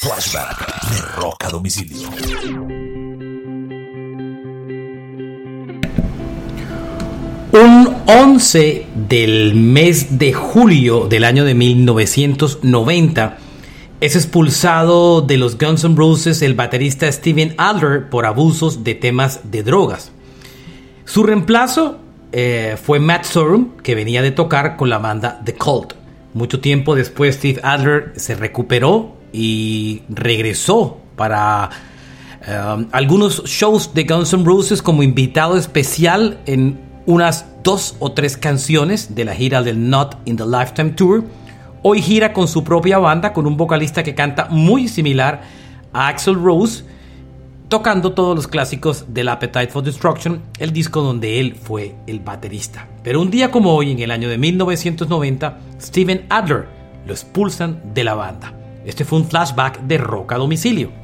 Flashback de Rock a Domicilio. Un 11 del mes de julio del año de 1990 es expulsado de los Guns N' Roses el baterista Steven Adler por abusos de temas de drogas. Su reemplazo eh, fue Matt Sorum, que venía de tocar con la banda The Cult. Mucho tiempo después Steve Adler se recuperó y regresó para um, algunos shows de Guns N' Roses como invitado especial en unas dos o tres canciones de la gira del Not in the Lifetime Tour. Hoy gira con su propia banda con un vocalista que canta muy similar a Axel Rose, tocando todos los clásicos del Appetite for Destruction, el disco donde él fue el baterista. Pero un día como hoy, en el año de 1990, Steven Adler lo expulsan de la banda. Este fue un flashback de rock a domicilio.